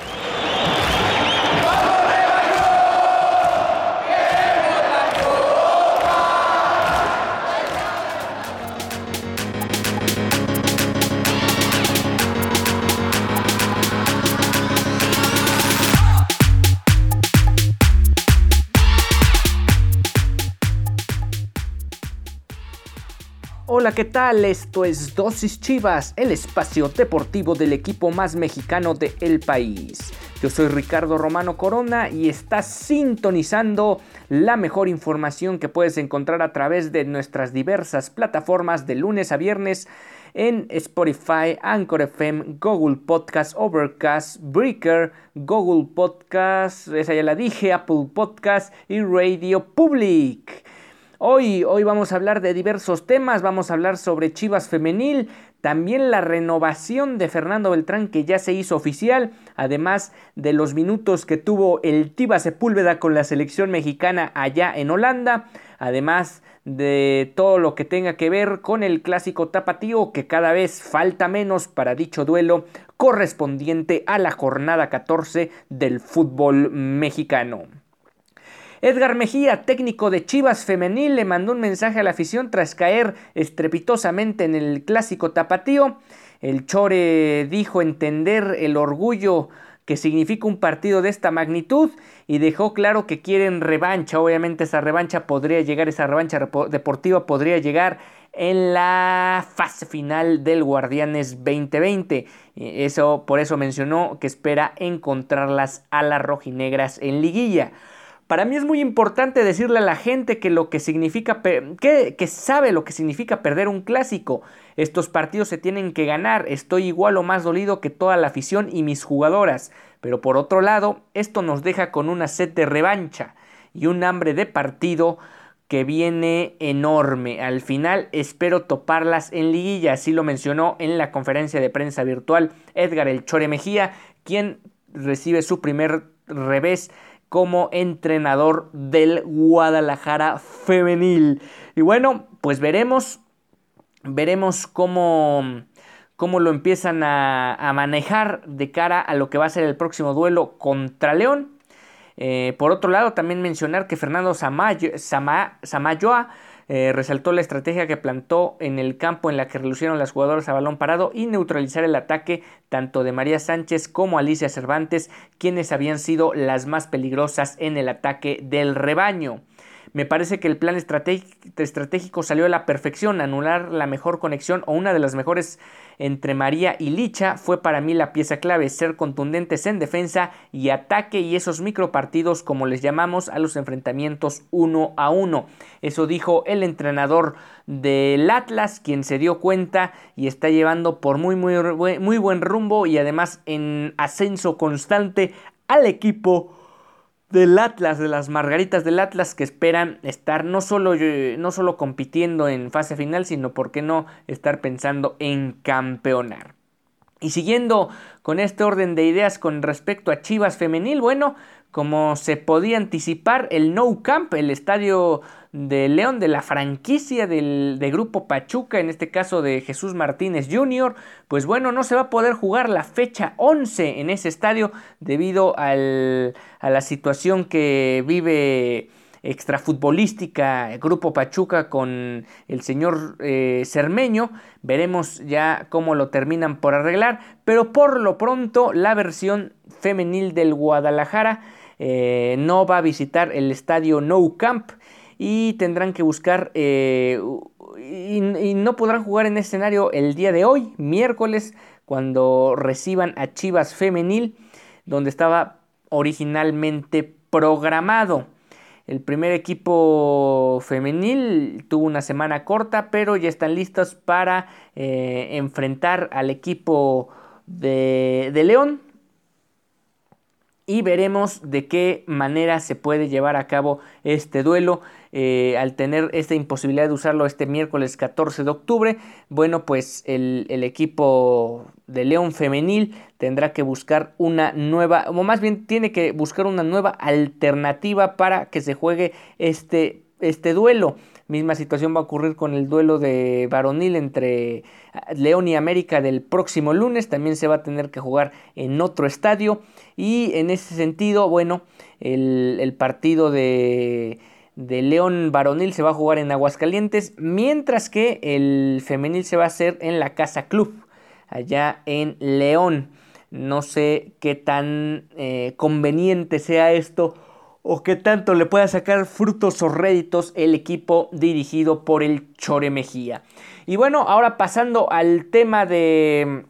何? Hola, ¿qué tal? Esto es Dosis Chivas, el espacio deportivo del equipo más mexicano de el país. Yo soy Ricardo Romano Corona y estás sintonizando la mejor información que puedes encontrar a través de nuestras diversas plataformas de lunes a viernes en Spotify, Anchor FM, Google Podcast, Overcast, Breaker, Google Podcast, esa ya la dije, Apple Podcast y Radio Public. Hoy, hoy vamos a hablar de diversos temas, vamos a hablar sobre Chivas Femenil, también la renovación de Fernando Beltrán que ya se hizo oficial, además de los minutos que tuvo el Tiba Sepúlveda con la selección mexicana allá en Holanda, además de todo lo que tenga que ver con el clásico tapatío que cada vez falta menos para dicho duelo correspondiente a la jornada 14 del fútbol mexicano. Edgar Mejía, técnico de Chivas Femenil, le mandó un mensaje a la afición tras caer estrepitosamente en el clásico tapatío. El Chore dijo entender el orgullo que significa un partido de esta magnitud y dejó claro que quieren revancha. Obviamente esa revancha podría llegar, esa revancha deportiva podría llegar en la fase final del Guardianes 2020. Eso, por eso mencionó que espera encontrarlas a las rojinegras en liguilla. Para mí es muy importante decirle a la gente que lo que significa que, que sabe lo que significa perder un clásico. Estos partidos se tienen que ganar. Estoy igual o más dolido que toda la afición y mis jugadoras. Pero por otro lado, esto nos deja con una sed de revancha y un hambre de partido que viene enorme. Al final espero toparlas en liguilla, así lo mencionó en la conferencia de prensa virtual Edgar El Chore Mejía, quien recibe su primer revés como entrenador del Guadalajara femenil. Y bueno, pues veremos, veremos cómo, cómo lo empiezan a, manejar de cara a lo que va a ser el próximo duelo contra León. Eh, por otro lado, también mencionar que Fernando Samayoa eh, resaltó la estrategia que plantó en el campo en la que relucieron las jugadoras a balón parado y neutralizar el ataque tanto de María Sánchez como Alicia Cervantes, quienes habían sido las más peligrosas en el ataque del rebaño. Me parece que el plan estratégico salió a la perfección. Anular la mejor conexión o una de las mejores entre María y Licha fue para mí la pieza clave. Ser contundentes en defensa y ataque y esos micropartidos, como les llamamos, a los enfrentamientos uno a uno. Eso dijo el entrenador del Atlas, quien se dio cuenta y está llevando por muy, muy, muy buen rumbo y además en ascenso constante al equipo del Atlas, de las Margaritas del Atlas que esperan estar no solo, eh, no solo compitiendo en fase final, sino, ¿por qué no?, estar pensando en campeonar. Y siguiendo con este orden de ideas con respecto a Chivas Femenil, bueno, como se podía anticipar, el No Camp, el estadio de León, de la franquicia del de Grupo Pachuca, en este caso de Jesús Martínez Jr., pues bueno, no se va a poder jugar la fecha 11 en ese estadio debido al, a la situación que vive extrafutbolística Grupo Pachuca con el señor eh, Cermeño. Veremos ya cómo lo terminan por arreglar, pero por lo pronto la versión femenil del Guadalajara eh, no va a visitar el estadio No Camp y tendrán que buscar eh, y, no podrán jugar en ese escenario el día de hoy, miércoles, cuando reciban a Chivas Femenil, donde estaba originalmente programado. El primer equipo femenil tuvo una semana corta, pero ya están listos para eh, enfrentar al equipo de, de León y veremos de qué manera se puede llevar a cabo este duelo. Eh, al tener esta imposibilidad de usarlo este miércoles 14 de octubre, bueno, pues el, equipo de León femenil tendrá que buscar una nueva, o más bien tiene que buscar una nueva alternativa para que se juegue este, este duelo. Misma situación va a ocurrir con el duelo de varonil entre León y América del próximo lunes. También se va a tener que jugar en otro estadio. Y en ese sentido, bueno, el, partido de, de León varonil se va a jugar en Aguascalientes. Mientras que el femenil se va a hacer en la Casa Club, allá en León. No sé qué tan eh, conveniente sea esto o qué tanto le pueda sacar frutos o réditos el equipo dirigido por el Chore Mejía. Y bueno, ahora pasando al tema de,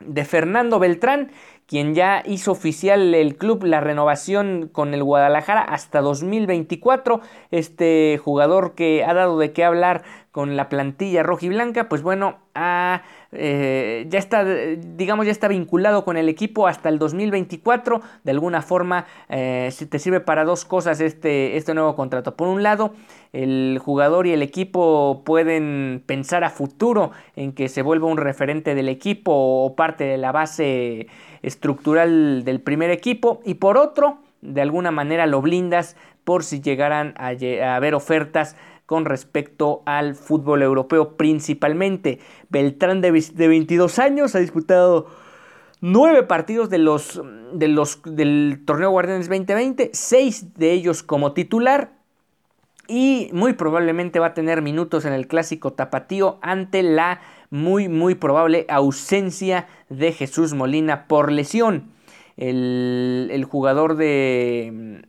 de Fernando Beltrán, quien ya hizo oficial el club la renovación con el Guadalajara hasta 2024. Este jugador que ha dado de qué hablar con la plantilla roja y blanca, pues bueno, eh, ya está, digamos, ya está vinculado con el equipo hasta el 2024. De alguna forma, eh, te sirve para dos cosas este, este nuevo contrato. Por un lado, el jugador y el equipo pueden pensar a futuro en que se vuelva un referente del equipo o parte de la base estructural del primer equipo. Y por otro, de alguna manera lo blindas por si llegaran a haber ofertas con respecto al fútbol europeo principalmente. Beltrán de, 22 años ha disputado nueve partidos de los, de los, del torneo Guardianes 2020, seis de ellos como titular y muy probablemente va a tener minutos en el clásico tapatío ante la muy muy probable ausencia de Jesús Molina por lesión. El, el jugador de,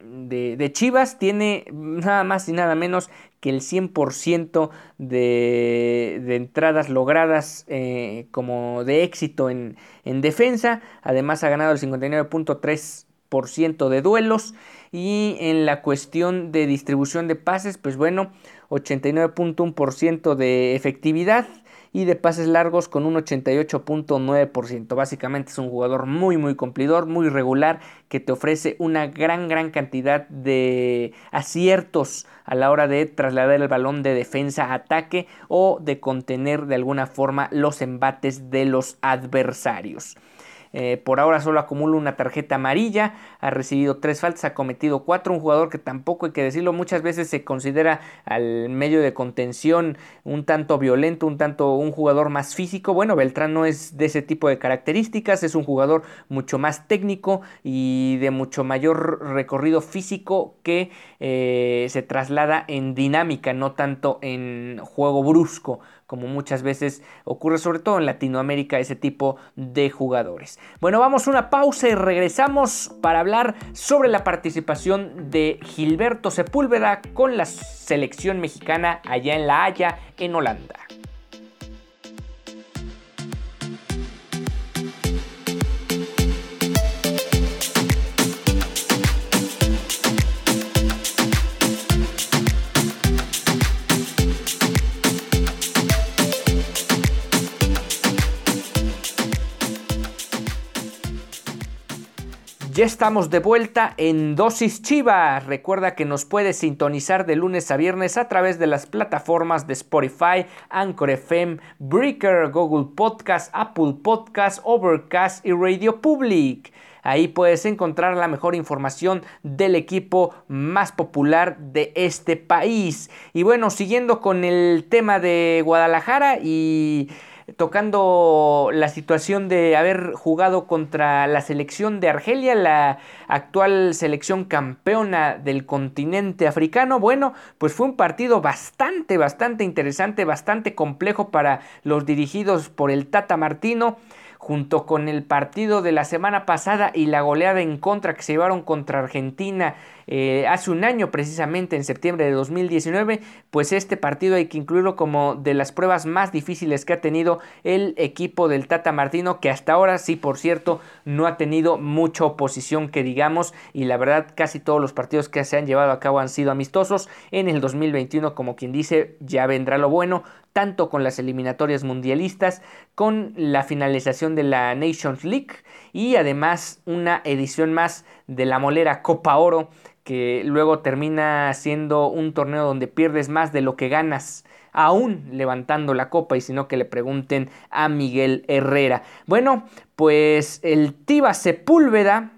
de, Chivas tiene nada más y nada menos que el 100% de, de, entradas logradas eh, como de éxito en, en, defensa. Además ha ganado el 59.3% de duelos. Y en la cuestión de distribución de pases, pues bueno, 89.1% de efectividad y de pases largos con un 88.9%. Básicamente es un jugador muy muy cumplidor, muy regular, que te ofrece una gran gran cantidad de aciertos a la hora de trasladar el balón de defensa a ataque o de contener de alguna forma los embates de los adversarios. Eh, por ahora solo acumula una tarjeta amarilla, ha recibido tres faltas, ha cometido cuatro. Un jugador que tampoco hay que decirlo, muchas veces se considera al medio de contención un tanto violento, un tanto un jugador más físico. Bueno, Beltrán no es de ese tipo de características, es un jugador mucho más técnico y de mucho mayor recorrido físico que eh, se traslada en dinámica, no tanto en juego brusco como muchas veces ocurre sobre todo en Latinoamérica ese tipo de jugadores. Bueno, vamos a una pausa y regresamos para hablar sobre la participación de Gilberto Sepúlveda con la selección mexicana allá en La Haya, en Holanda. Ya estamos de vuelta en Dosis Chivas. Recuerda que nos puedes sintonizar de lunes a viernes a través de las plataformas de Spotify, Anchor FM, Breaker, Google Podcast, Apple Podcast, Overcast y Radio Public. Ahí puedes encontrar la mejor información del equipo más popular de este país. Y bueno, siguiendo con el tema de Guadalajara y tocando la situación de haber jugado contra la selección de Argelia, la actual selección campeona del continente africano. Bueno, pues fue un partido bastante, bastante interesante, bastante complejo para los dirigidos por el Tata Martino junto con el partido de la semana pasada y la goleada en contra que se llevaron contra Argentina eh, hace un año precisamente en septiembre de 2019, pues este partido hay que incluirlo como de las pruebas más difíciles que ha tenido el equipo del Tata Martino, que hasta ahora sí, por cierto, no ha tenido mucha oposición que digamos y la verdad casi todos los partidos que se han llevado a cabo han sido amistosos. En el 2021, como quien dice, ya vendrá lo bueno, tanto con las eliminatorias mundialistas, con la finalización de la Nations League y además una edición más de la molera Copa Oro que luego termina siendo un torneo donde pierdes más de lo que ganas aún levantando la copa y sino que le pregunten a Miguel Herrera. Bueno, pues el Tiba Sepúlveda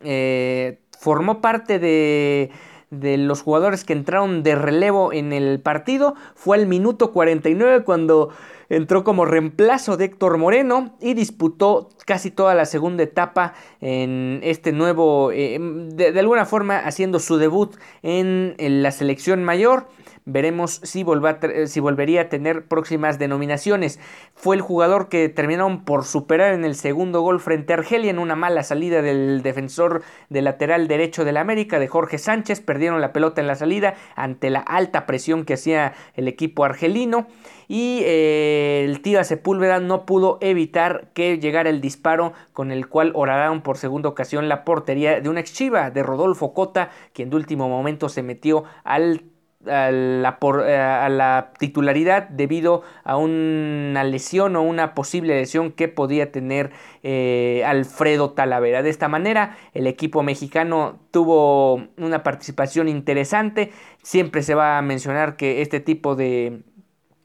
eh, formó parte de de los jugadores que entraron de relevo en el partido. Fue al minuto 49 cuando entró como reemplazo de Héctor Moreno y disputó casi toda la segunda etapa en este nuevo, eh, de, alguna forma haciendo su debut en la selección mayor. Veremos si, si, volvería a tener próximas denominaciones. Fue el jugador que terminaron por superar en el segundo gol frente a Argelia en una mala salida del defensor de lateral derecho del América de Jorge Sánchez. Perdieron la pelota en la salida ante la alta presión que hacía el equipo argelino. Y eh, el tío Sepúlveda no pudo evitar que llegara el disparo con el cual oraron por segunda ocasión la portería de una ex chiva de Rodolfo Cota, quien de último momento se metió al a la, eh, a la, titularidad debido a una lesión o una posible lesión que podía tener eh, Alfredo Talavera. De esta manera, el equipo mexicano tuvo una participación interesante. Siempre se va a mencionar que este tipo de,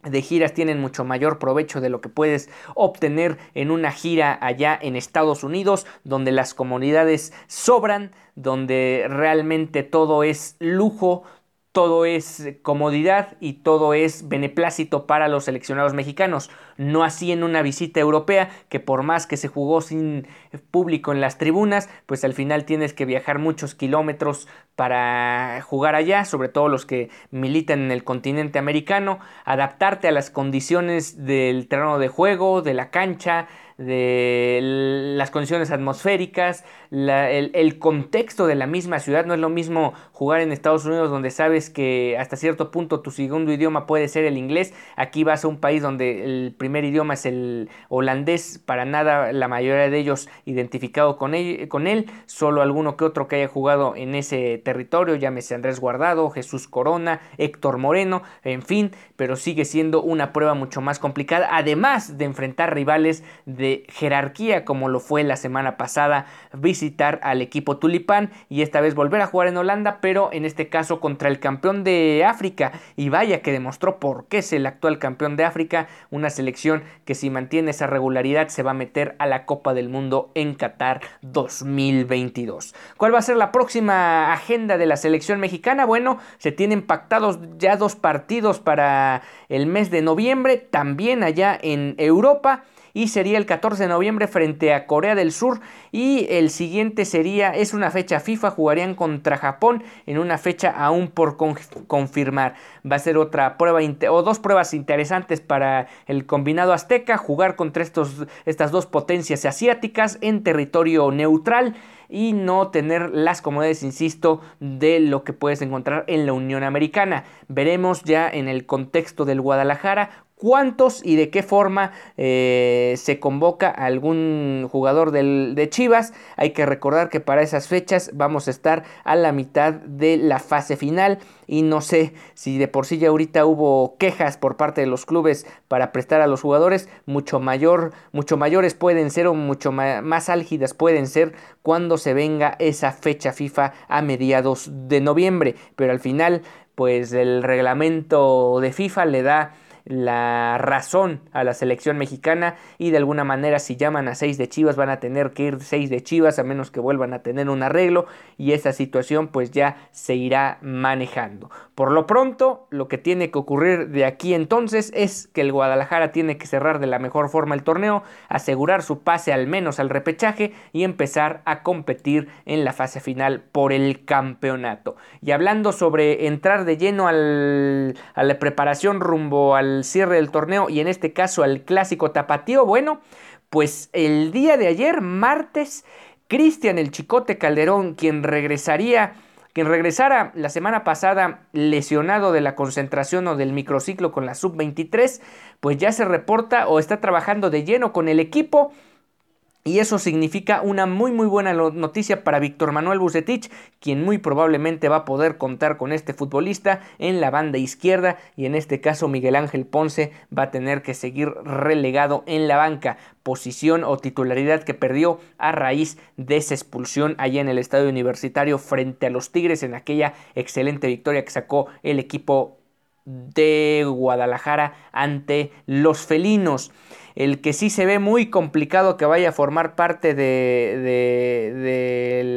de giras tienen mucho mayor provecho de lo que puedes obtener en una gira allá en Estados Unidos, donde las comunidades sobran, donde realmente todo es lujo, todo es comodidad y todo es beneplácito para los seleccionados mexicanos. No así en una visita europea, que por más que se jugó sin público en las tribunas, pues al final tienes que viajar muchos kilómetros para jugar allá, sobre todo los que militan en el continente americano, adaptarte a las condiciones del terreno de juego, de la cancha, de las condiciones atmosféricas, el, contexto de la misma ciudad. No es lo mismo jugar en Estados Unidos donde sabes que hasta cierto punto tu segundo idioma puede ser el inglés. Aquí vas a un país donde el primer idioma es el holandés, para nada la mayoría de ellos identificado con él, con él. solo alguno que otro que haya jugado en ese territorio, llámese Andrés Guardado, Jesús Corona, Héctor Moreno, en fin, pero sigue siendo una prueba mucho más complicada, además de enfrentar rivales de jerarquía como lo fue la semana pasada visitar al equipo tulipán y esta vez volver a jugar en Holanda pero en este caso contra el campeón de África. Y vaya que demostró por qué es el actual campeón de África una selección que si mantiene esa regularidad se va a meter a la Copa del Mundo en Qatar 2022 ¿cuál va a ser la próxima agenda de la selección mexicana? bueno se tienen pactados ya dos partidos para el mes de noviembre también allá en Europa y sería el 14 de noviembre frente a Corea del Sur y el siguiente sería, es una fecha FIFA, jugarían contra Japón en una fecha aún por confirmar. Va a ser otra prueba o dos pruebas interesantes para el combinado azteca, jugar contra estos, estas dos potencias asiáticas en territorio neutral y no tener las comodidades, insisto, de lo que puedes encontrar en la Unión Americana. Veremos ya en el contexto del Guadalajara cuántos y de qué forma eh, se convoca a algún jugador de Chivas. Hay que recordar que para esas fechas vamos a estar a la mitad de la fase final y no sé si de por sí ya ahorita hubo quejas por parte de los clubes para prestar a los jugadores, mucho mayor, mucho mayores pueden ser o mucho más álgidas pueden ser cuando se venga esa fecha FIFA a mediados de noviembre, pero al final pues el reglamento de FIFA le da la razón a la selección mexicana y de alguna manera si llaman a seis de Chivas van a tener que ir seis de Chivas a menos que vuelvan a tener un arreglo y esa situación pues ya se irá manejando. Por lo pronto lo que tiene que ocurrir de aquí entonces es que el Guadalajara tiene que cerrar de la mejor forma el torneo, asegurar su pase al menos al repechaje y empezar a competir en la fase final por el campeonato. Y hablando sobre entrar de lleno al, a la preparación rumbo al cierre del torneo y en este caso al clásico tapatío, bueno, pues el día de ayer, martes, Cristian el Chicote Calderón, quien regresaría quien regresara la semana pasada lesionado de la concentración o del microciclo con la sub-23, pues ya se reporta o está trabajando de lleno con el equipo Y eso significa una muy muy buena noticia para Víctor Manuel Bucetich, quien muy probablemente va a poder contar con este futbolista en la banda izquierda y en este caso Miguel Ángel Ponce va a tener que seguir relegado en la banca, posición o titularidad que perdió a raíz de esa expulsión allá en el estadio universitario frente a los Tigres en aquella excelente victoria que sacó el equipo de Guadalajara ante los felinos. El que sí se ve muy complicado que vaya a formar parte de,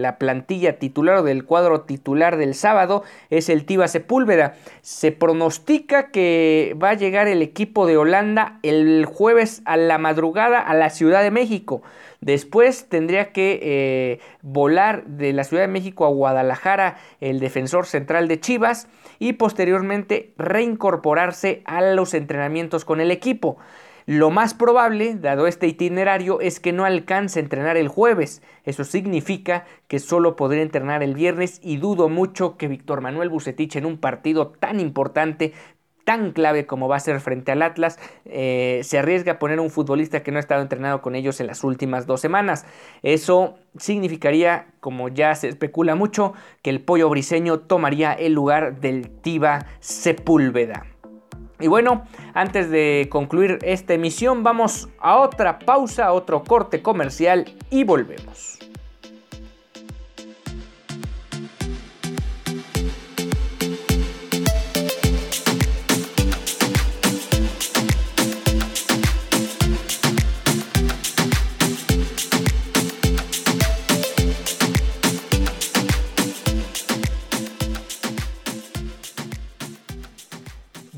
la plantilla titular o del cuadro titular del sábado es el Tiba Sepúlveda. Se pronostica que va a llegar el equipo de Holanda el jueves a la madrugada a la Ciudad de México. Después tendría que eh, volar de la Ciudad de México a Guadalajara el defensor central de Chivas y posteriormente reincorporarse a los entrenamientos con el equipo. Lo más probable, dado este itinerario, es que no alcance a entrenar el jueves. Eso significa que solo podría entrenar el viernes y dudo mucho que Víctor Manuel Bucetich en un partido tan importante tan clave como va a ser frente al Atlas, eh, se arriesga a poner un futbolista que no ha estado entrenado con ellos en las últimas dos semanas. Eso significaría, como ya se especula mucho, que el pollo briseño tomaría el lugar del Tiba Sepúlveda. Y bueno, antes de concluir esta emisión, vamos a otra pausa, a otro corte comercial y volvemos.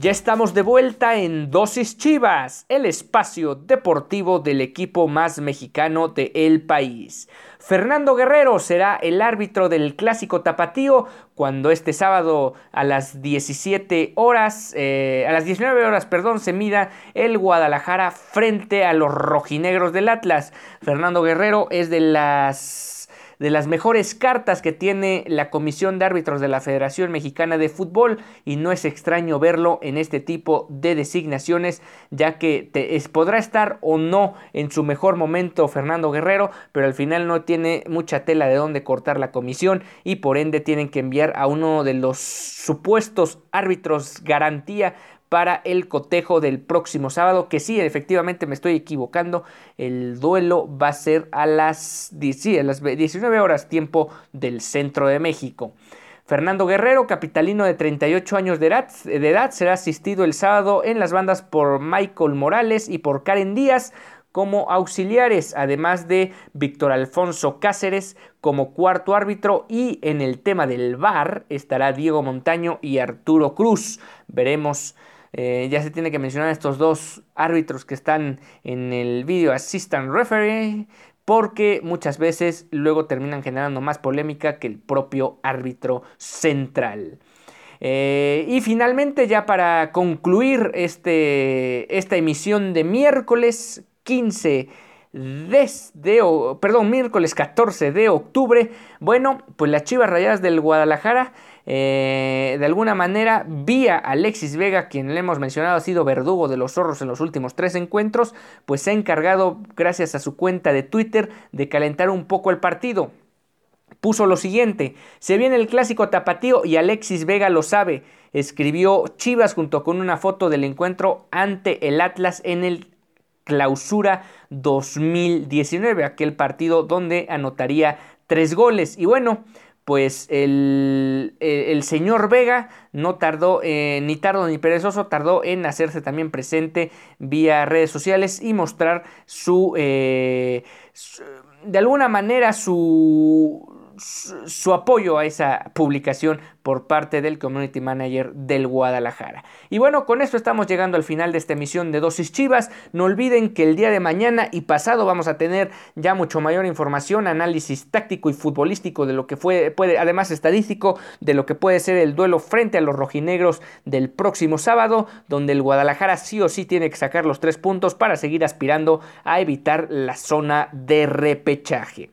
Ya estamos de vuelta en Dosis Chivas, el espacio deportivo del equipo más mexicano del el país. Fernando Guerrero será el árbitro del clásico tapatío cuando este sábado a las 17 horas, eh, a las 19 horas, perdón, se mida el Guadalajara frente a los rojinegros del Atlas. Fernando Guerrero es de las de las mejores cartas que tiene la Comisión de Árbitros de la Federación Mexicana de Fútbol y no es extraño verlo en este tipo de designaciones ya que podrá estar o no en su mejor momento Fernando Guerrero, pero al final no tiene mucha tela de dónde cortar la comisión y por ende tienen que enviar a uno de los supuestos árbitros garantía para el cotejo del próximo sábado, que sí, efectivamente me estoy equivocando, el duelo va a ser a las, a las 19 horas tiempo del centro de México. Fernando Guerrero, capitalino de 38 años de edad, de edad, será asistido el sábado en las bandas por Michael Morales y por Karen Díaz como auxiliares, además de Víctor Alfonso Cáceres como cuarto árbitro y en el tema del VAR estará Diego Montaño y Arturo Cruz. Veremos eh, ya se tiene que mencionar estos dos árbitros que están en el video assistant referee porque muchas veces luego terminan generando más polémica que el propio árbitro central. Eh, y finalmente, ya para concluir este, esta emisión de miércoles 15 de, perdón, miércoles 14 de octubre, bueno, pues las Chivas Rayadas del Guadalajara eh, de alguna manera, vía Alexis Vega, quien le hemos mencionado ha sido verdugo de los zorros en los últimos tres encuentros, pues se ha encargado, gracias a su cuenta de Twitter, de calentar un poco el partido. Puso lo siguiente, se viene el clásico tapatío y Alexis Vega lo sabe, escribió Chivas junto con una foto del encuentro ante el Atlas en el clausura 2019, aquel partido donde anotaría tres goles. Y bueno, pues el, señor Vega no tardó, eh, ni tardo ni perezoso, tardó en hacerse también presente vía redes sociales y mostrar su, eh, su de alguna manera su, apoyo a esa publicación por parte del Community Manager del Guadalajara. Y bueno, con esto estamos llegando al final de esta emisión de Dosis Chivas. No olviden que el día de mañana y pasado vamos a tener ya mucho mayor información, análisis táctico y futbolístico de lo que fue, puede, además estadístico, de lo que puede ser el duelo frente a los rojinegros del próximo sábado, donde el Guadalajara sí o sí tiene que sacar los tres puntos para seguir aspirando a evitar la zona de repechaje.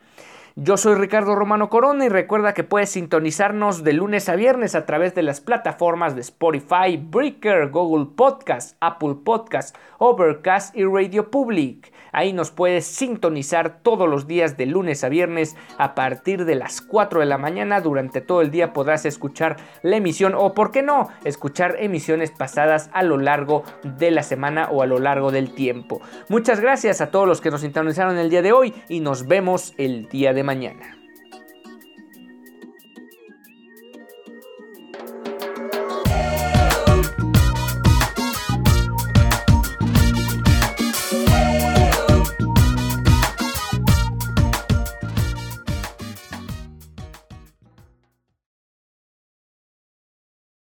Yo soy Ricardo Romano Corona y recuerda que puedes sintonizarnos de lunes a viernes a través de las plataformas de Spotify, Breaker, Google Podcast, Apple Podcast, Overcast y Radio Public. Ahí nos puedes sintonizar todos los días de lunes a viernes a partir de las 4 de la mañana. Durante todo el día podrás escuchar la emisión o, por qué no, escuchar emisiones pasadas a lo largo de la semana o a lo largo del tiempo. Muchas gracias a todos los que nos sintonizaron el día de hoy y nos vemos el día de mañana.